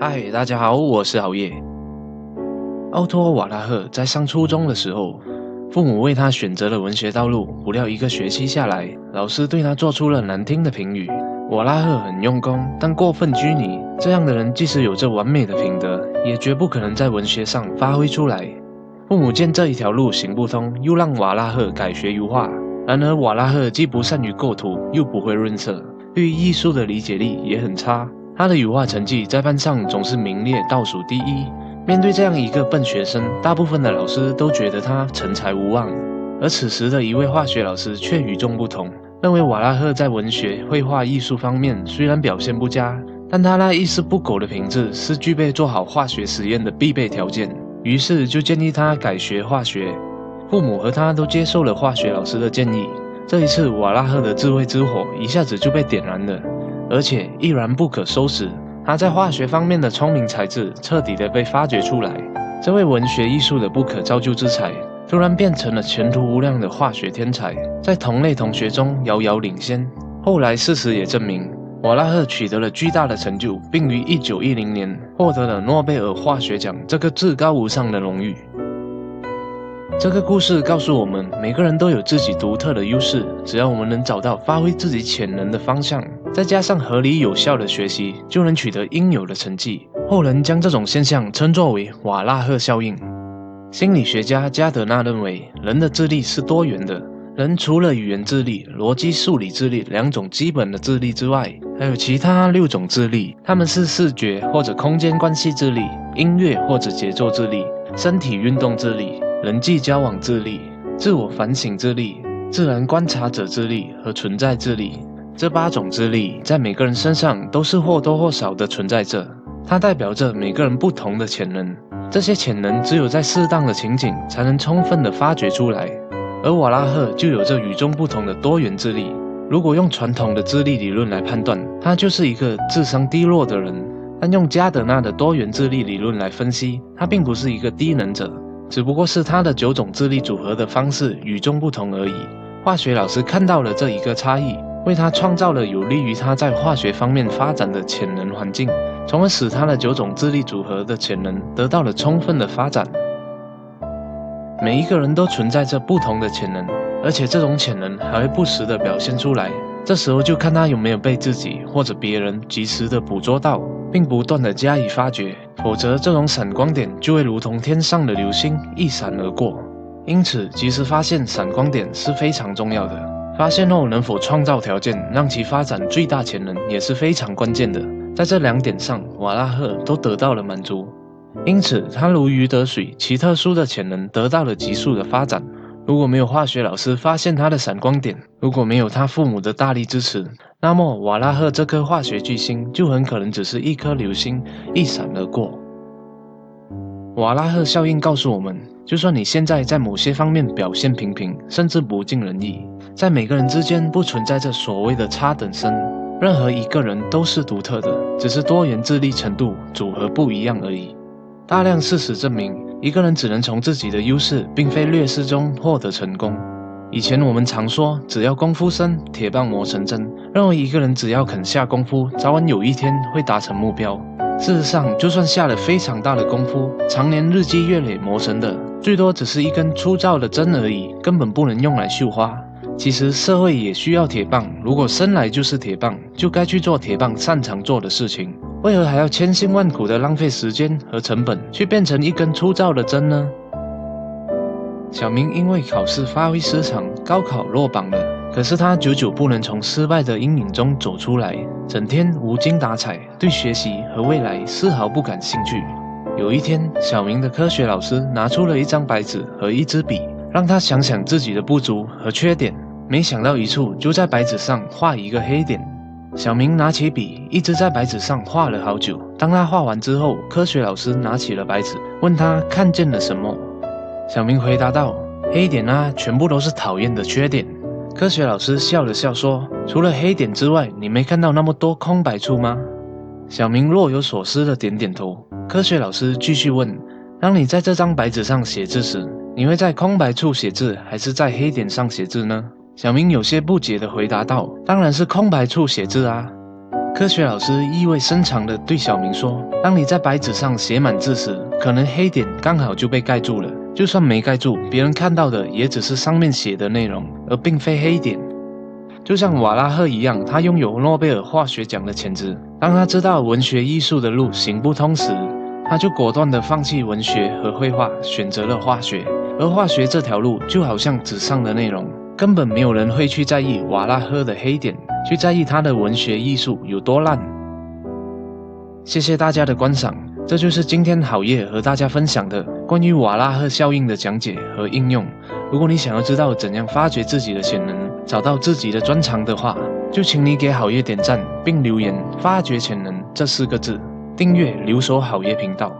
嗨，大家好，我是熬夜。奥托·瓦拉赫在上初中的时候，父母为他选择了文学道路。不料一个学期下来，老师对他做出了难听的评语。瓦拉赫很用功，但过分拘泥。这样的人即使有着完美的品德，也绝不可能在文学上发挥出来。父母见这一条路行不通，又让瓦拉赫改学油画。然而瓦拉赫既不善于构图，又不会润色，对于艺术的理解力也很差。他的油画成绩在班上总是名列倒数第一。面对这样一个笨学生，大部分的老师都觉得他成才无望。而此时的一位化学老师却与众不同，认为瓦拉赫在文学、绘画艺术方面虽然表现不佳，但他那一丝不苟的品质是具备做好化学实验的必备条件。于是就建议他改学化学。父母和他都接受了化学老师的建议。这一次，瓦拉赫的智慧之火一下子就被点燃了。而且依然不可收拾。他在化学方面的聪明才智彻底的被发掘出来。这位文学艺术的不可造就之才，突然变成了前途无量的化学天才，在同类同学中遥遥领先。后来事实也证明，瓦拉赫取得了巨大的成就，并于1910年获得了诺贝尔化学奖这个至高无上的荣誉。这个故事告诉我们，每个人都有自己独特的优势，只要我们能找到发挥自己潜能的方向，再加上合理有效的学习，就能取得应有的成绩。后人将这种现象称作为瓦拉赫效应。心理学家加德纳认为，人的智力是多元的。人除了语言智力、逻辑数理智力两种基本的智力之外，还有其他六种智力，他们是视觉或者空间关系智力、音乐或者节奏智力、身体运动智力。人际交往智力、自我反省智力、自然观察者智力和存在智力，这八种智力在每个人身上都是或多或少的存在着。它代表着每个人不同的潜能，这些潜能只有在适当的情景才能充分的发掘出来。而瓦拉赫就有着与众不同的多元智力。如果用传统的智力理论来判断，他就是一个智商低落的人；但用加德纳的多元智力理论来分析，他并不是一个低能者。只不过是他的九种智力组合的方式与众不同而已。化学老师看到了这一个差异，为他创造了有利于他在化学方面发展的潜能环境，从而使他的九种智力组合的潜能得到了充分的发展。每一个人都存在着不同的潜能，而且这种潜能还会不时地表现出来。这时候就看他有没有被自己或者别人及时地捕捉到，并不断地加以发掘。否则，这种闪光点就会如同天上的流星一闪而过。因此，及时发现闪光点是非常重要的。发现后能否创造条件让其发展最大潜能也是非常关键的。在这两点上，瓦拉赫都得到了满足。因此，他如鱼得水，其特殊的潜能得到了急速的发展。如果没有化学老师发现他的闪光点，如果没有他父母的大力支持，那么瓦拉赫这颗化学巨星就很可能只是一颗流星，一闪而过。瓦拉赫效应告诉我们，就算你现在在某些方面表现平平，甚至不尽人意，在每个人之间不存在着所谓的差等生，任何一个人都是独特的，只是多元智力程度组合不一样而已。大量事实证明。一个人只能从自己的优势，并非劣势中获得成功。以前我们常说，只要功夫深，铁棒磨成针，认为一个人只要肯下功夫，早晚有一天会达成目标。事实上，就算下了非常大的功夫，常年日积月累磨成的，最多只是一根粗糙的针而已，根本不能用来绣花。其实社会也需要铁棒，如果生来就是铁棒，就该去做铁棒擅长做的事情。为何还要千辛万苦的浪费时间和成本，去变成一根粗糙的针呢？小明因为考试发挥失常，高考落榜了。可是他久久不能从失败的阴影中走出来，整天无精打采，对学习和未来丝毫不感兴趣。有一天，小明的科学老师拿出了一张白纸和一支笔，让他想想自己的不足和缺点。没想到一处就在白纸上画一个黑点。小明拿起笔，一直在白纸上画了好久。当他画完之后，科学老师拿起了白纸，问他看见了什么。小明回答道：“黑点啊，全部都是讨厌的缺点。”科学老师笑了笑说：“除了黑点之外，你没看到那么多空白处吗？”小明若有所思的点点头。科学老师继续问：“当你在这张白纸上写字时，你会在空白处写字，还是在黑点上写字呢？”小明有些不解地回答道：“当然是空白处写字啊。”科学老师意味深长地对小明说：“当你在白纸上写满字时，可能黑点刚好就被盖住了。就算没盖住，别人看到的也只是上面写的内容，而并非黑点。就像瓦拉赫一样，他拥有诺贝尔化学奖的潜质。当他知道文学艺术的路行不通时，他就果断地放弃文学和绘画，选择了化学。而化学这条路就好像纸上的内容，根本没有人会去在意瓦拉赫的黑点，去在意他的文学艺术有多烂。谢谢大家的观赏，这就是今天好夜和大家分享的关于瓦拉赫效应的讲解和应用。如果你想要知道怎样发掘自己的潜能，找到自己的专长的话，就请你给好夜点赞并留言“发掘潜能”这四个字。订阅留守好业频道。